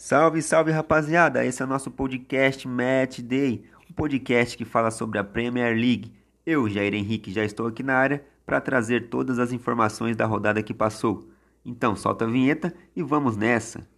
Salve, salve rapaziada! Esse é o nosso podcast Match Day, um podcast que fala sobre a Premier League. Eu, Jair Henrique, já estou aqui na área para trazer todas as informações da rodada que passou. Então, solta a vinheta e vamos nessa!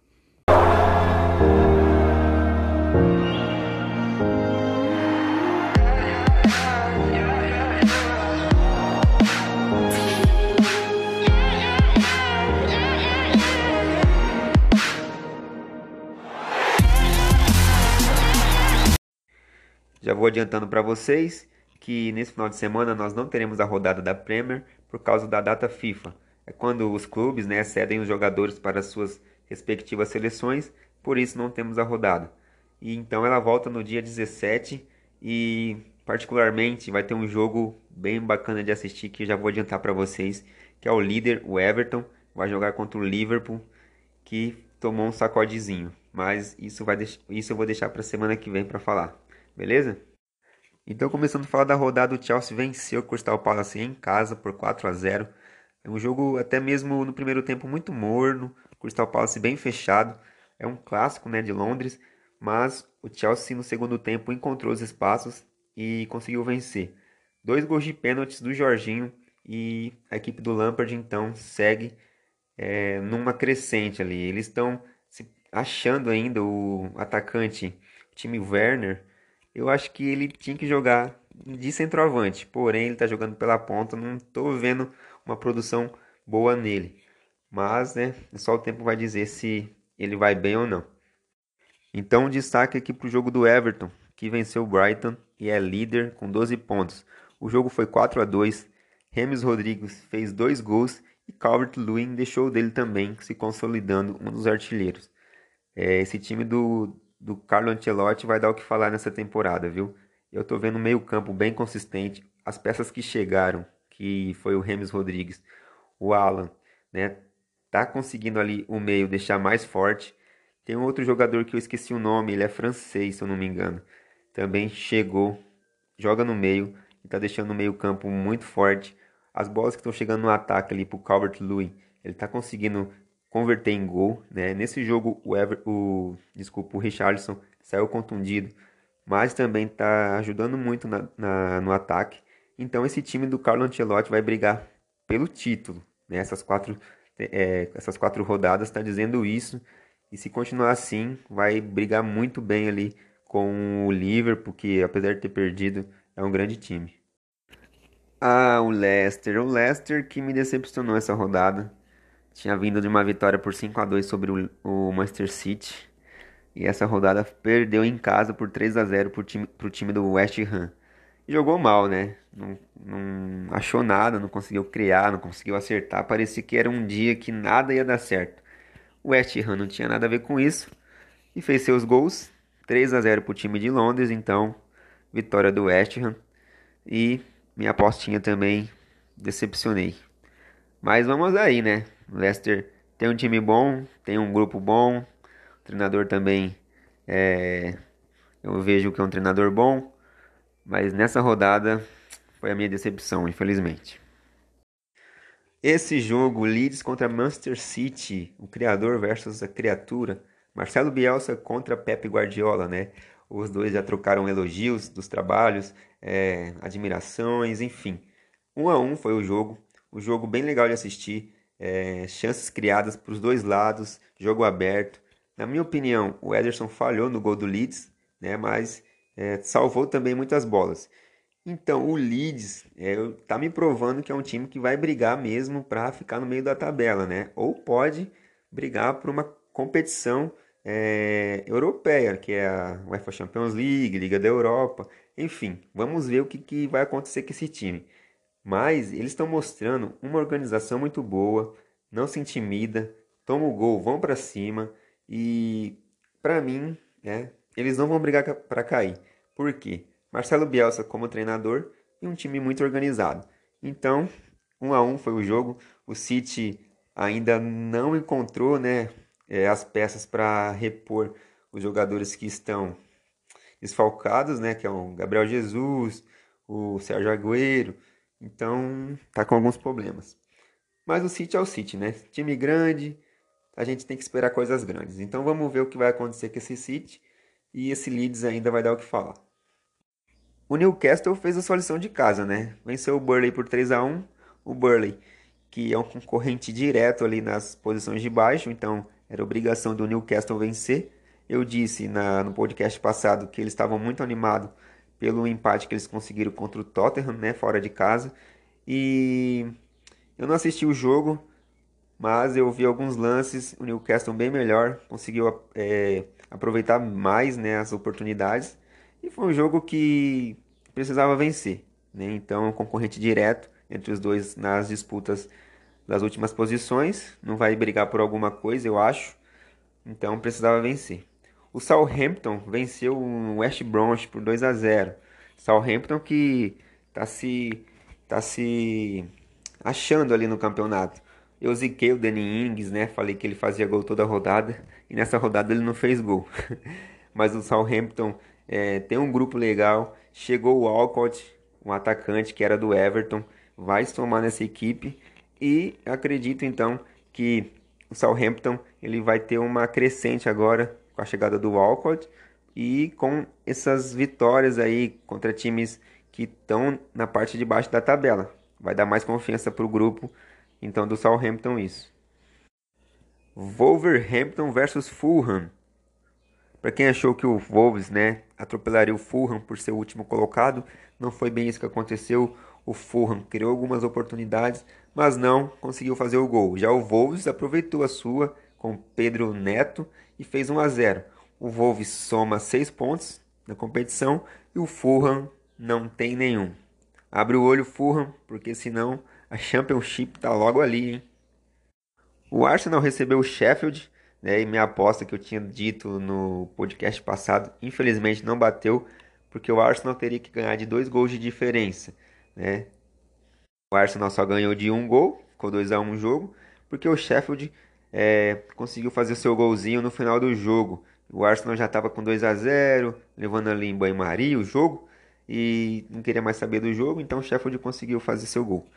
Vou adiantando para vocês que nesse final de semana nós não teremos a rodada da Premier por causa da data FIFA. É quando os clubes né, cedem os jogadores para suas respectivas seleções, por isso não temos a rodada. E então ela volta no dia 17 e particularmente vai ter um jogo bem bacana de assistir que já vou adiantar para vocês, que é o líder, o Everton, vai jogar contra o Liverpool, que tomou um sacodezinho. Mas isso, vai isso eu vou deixar para semana que vem para falar beleza? Então, começando a falar da rodada, o Chelsea venceu o Crystal Palace em casa por 4 a 0. É um jogo até mesmo no primeiro tempo muito morno, Crystal Palace bem fechado. É um clássico, né, de Londres, mas o Chelsea no segundo tempo encontrou os espaços e conseguiu vencer. Dois gols de pênaltis do Jorginho e a equipe do Lampard então segue é, numa crescente ali. Eles estão achando ainda o atacante, o time Werner, eu acho que ele tinha que jogar de centroavante. Porém, ele está jogando pela ponta. Não estou vendo uma produção boa nele. Mas, né, só o tempo vai dizer se ele vai bem ou não. Então, destaque aqui para o jogo do Everton, que venceu o Brighton e é líder com 12 pontos. O jogo foi 4 a 2. Remes Rodrigues fez dois gols e Calvert-Lewin deixou dele também, se consolidando um dos artilheiros. É, esse time do, do Carlo Ancelotti vai dar o que falar nessa temporada, viu? Eu tô vendo meio-campo bem consistente. As peças que chegaram, que foi o Remes Rodrigues, o Alan, né? Tá conseguindo ali o meio deixar mais forte. Tem um outro jogador que eu esqueci o nome, ele é francês, se eu não me engano. Também chegou, joga no meio e tá deixando o meio-campo muito forte. As bolas que estão chegando no ataque ali pro Calvert-Lewin, ele tá conseguindo converter em gol. Né? Nesse jogo, o, Ever, o, desculpa, o Richarlison saiu contundido, mas também está ajudando muito na, na, no ataque. Então, esse time do Carlo Ancelotti vai brigar pelo título. Né? Essas, quatro, é, essas quatro rodadas está dizendo isso. E se continuar assim, vai brigar muito bem ali com o Liverpool, que apesar de ter perdido, é um grande time. Ah, o Leicester. O Leicester que me decepcionou essa rodada tinha vindo de uma vitória por 5 a 2 sobre o, o Manchester City. E essa rodada perdeu em casa por 3 a 0 pro time, time do West Ham. jogou mal, né? Não, não achou nada, não conseguiu criar, não conseguiu acertar. Parecia que era um dia que nada ia dar certo. O West Ham não tinha nada a ver com isso e fez seus gols. 3 a 0 pro time de Londres, então vitória do West Ham. E minha apostinha também decepcionei. Mas vamos aí, né? O Leicester tem um time bom, tem um grupo bom, o treinador também é, eu vejo que é um treinador bom, mas nessa rodada foi a minha decepção, infelizmente. Esse jogo, Leeds contra Manchester City, o criador versus a criatura, Marcelo Bielsa contra Pep Guardiola, né? Os dois já trocaram elogios dos trabalhos, é, admirações, enfim. Um a um foi o jogo, um jogo bem legal de assistir é, chances criadas para os dois lados, jogo aberto. Na minha opinião, o Ederson falhou no gol do Leeds, né, mas é, salvou também muitas bolas. Então, o Leeds está é, me provando que é um time que vai brigar mesmo para ficar no meio da tabela, né? Ou pode brigar por uma competição é, europeia, que é a UEFA Champions League, Liga da Europa, enfim. Vamos ver o que, que vai acontecer com esse time. Mas eles estão mostrando uma organização muito boa, não se intimida, toma o gol, vão para cima e para mim, né, eles não vão brigar para cair. Por quê? Marcelo Bielsa como treinador e um time muito organizado. Então, um a um foi o jogo. O City ainda não encontrou, né, é, as peças para repor os jogadores que estão desfalcados, né, que é o Gabriel Jesus, o Sérgio Agüero, então, tá com alguns problemas. Mas o City é o City, né? Time grande, a gente tem que esperar coisas grandes. Então vamos ver o que vai acontecer com esse City e esse Leeds ainda vai dar o que falar. O Newcastle fez a sua lição de casa, né? Venceu o Burley por 3 a 1 O Burley, que é um concorrente direto ali nas posições de baixo, então era obrigação do Newcastle vencer. Eu disse na, no podcast passado que eles estavam muito animados pelo empate que eles conseguiram contra o Tottenham, né, fora de casa. E eu não assisti o jogo, mas eu vi alguns lances. O Newcastle bem melhor, conseguiu é, aproveitar mais né, as oportunidades. E foi um jogo que precisava vencer. Né? Então, um concorrente direto entre os dois nas disputas das últimas posições. Não vai brigar por alguma coisa, eu acho. Então, precisava vencer. O Southampton venceu o West Bromwich por 2 a 0. Southampton que está se tá se achando ali no campeonato. Eu ziquei o Danny Ings, né? Falei que ele fazia gol toda rodada e nessa rodada ele não fez gol. Mas o Southampton é, tem um grupo legal. Chegou o Alcott, um atacante que era do Everton, vai somar nessa equipe e acredito então que o Southampton ele vai ter uma crescente agora com a chegada do Walcott e com essas vitórias aí contra times que estão na parte de baixo da tabela. Vai dar mais confiança para o grupo, então do Southampton isso. Wolverhampton versus Fulham. Para quem achou que o Wolves, né, atropelaria o Fulham por ser o último colocado, não foi bem isso que aconteceu. O Fulham criou algumas oportunidades, mas não conseguiu fazer o gol. Já o Wolves aproveitou a sua com Pedro Neto e fez 1 a 0. O Wolves soma 6 pontos na competição e o Fulham não tem nenhum. Abre o olho Fulham, porque senão a Championship tá logo ali, hein? O Arsenal recebeu o Sheffield né? E minha aposta que eu tinha dito no podcast passado, infelizmente não bateu, porque o Arsenal teria que ganhar de dois gols de diferença, né? O Arsenal só ganhou de um gol, ficou 2 a 1 um jogo, porque o Sheffield é, conseguiu fazer seu golzinho no final do jogo. O Arsenal já estava com 2 a 0 levando ali em banho-maria o jogo, e não queria mais saber do jogo, então o Sheffield conseguiu fazer seu gol.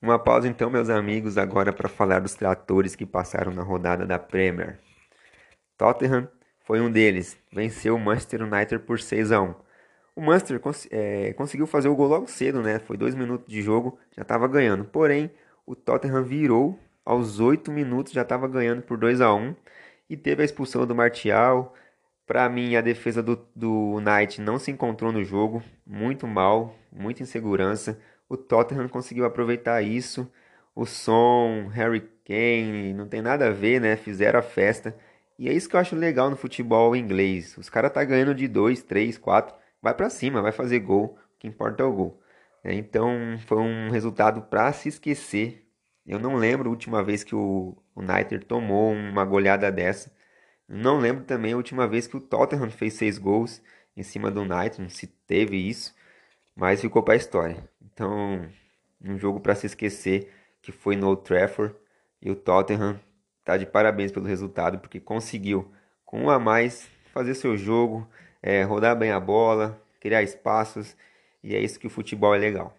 Uma pausa então, meus amigos, agora para falar dos tratores que passaram na rodada da Premier. Tottenham foi um deles, venceu o Manchester United por 6 a 1. O Manchester cons é, conseguiu fazer o gol logo cedo, né? Foi dois minutos de jogo, já estava ganhando. Porém, o Tottenham virou aos 8 minutos, já estava ganhando por 2 a 1 e teve a expulsão do Martial. Para mim, a defesa do, do Knight não se encontrou no jogo, muito mal, muita insegurança. O Tottenham conseguiu aproveitar isso. O som, Harry Kane, não tem nada a ver, né? Fizeram a festa. E é isso que eu acho legal no futebol inglês. Os caras tá ganhando de 2, 3, 4. Vai para cima, vai fazer gol. O que importa é o gol. É, então foi um resultado para se esquecer. Eu não lembro a última vez que o United tomou uma goleada dessa. Não lembro também a última vez que o Tottenham fez seis gols em cima do United. Não se teve isso. Mas ficou para a história. Então, um jogo para se esquecer que foi no Old Trafford e o Tottenham tá de parabéns pelo resultado porque conseguiu com um a mais fazer seu jogo, é, rodar bem a bola, criar espaços e é isso que o futebol é legal.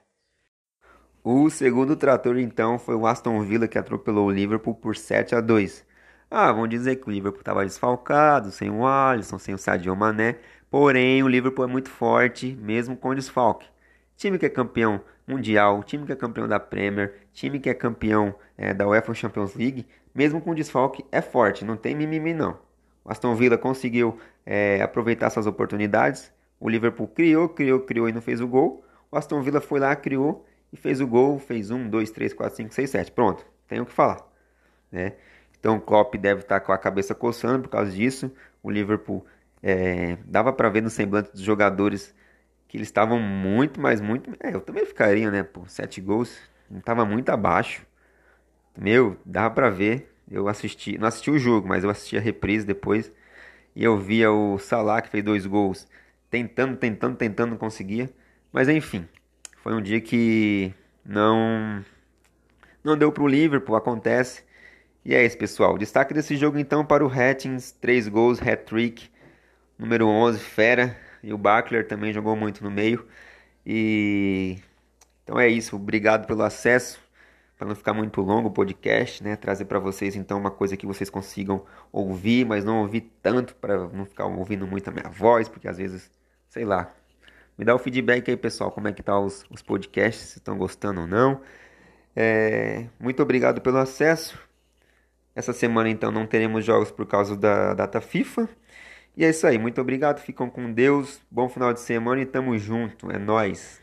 O segundo trator então foi o Aston Villa que atropelou o Liverpool por 7 a 2. Ah, vão dizer que o Liverpool estava desfalcado, sem o Alisson, sem o Sadio Mané, porém o Liverpool é muito forte, mesmo com desfalque. Time que é campeão mundial, time que é campeão da Premier, time que é campeão é, da UEFA Champions League, mesmo com desfalque, é forte, não tem mimimi não. O Aston Villa conseguiu é, aproveitar suas oportunidades, o Liverpool criou, criou, criou e não fez o gol. O Aston Villa foi lá, criou e fez o gol, fez um, dois, três, quatro, cinco, seis, sete. Pronto, tem o que falar. Né? Então o Klopp deve estar com a cabeça coçando por causa disso. O Liverpool é, dava para ver no semblante dos jogadores que eles estavam muito, mas muito. É, eu também ficaria, né? Por sete gols, não tava muito abaixo. Meu, dava pra ver. Eu assisti, não assisti o jogo, mas eu assisti a reprise depois. E eu via o Salah que fez dois gols, tentando, tentando, tentando, conseguia. Mas enfim, foi um dia que não não deu pro Liverpool, acontece. E é isso, pessoal. Destaque desse jogo então para o Hattings, três gols, hat-trick, número 11, fera. E o Bachler também jogou muito no meio. E então é isso. Obrigado pelo acesso. Para não ficar muito longo o podcast, né? Trazer para vocês então uma coisa que vocês consigam ouvir, mas não ouvir tanto para não ficar ouvindo muito a minha voz, porque às vezes, sei lá. Me dá o feedback aí, pessoal, como é que tá os, os podcasts, se estão gostando ou não. É, muito obrigado pelo acesso. Essa semana então não teremos jogos por causa da data FIFA. E é isso aí, muito obrigado, ficam com Deus, bom final de semana e tamo junto, é nós.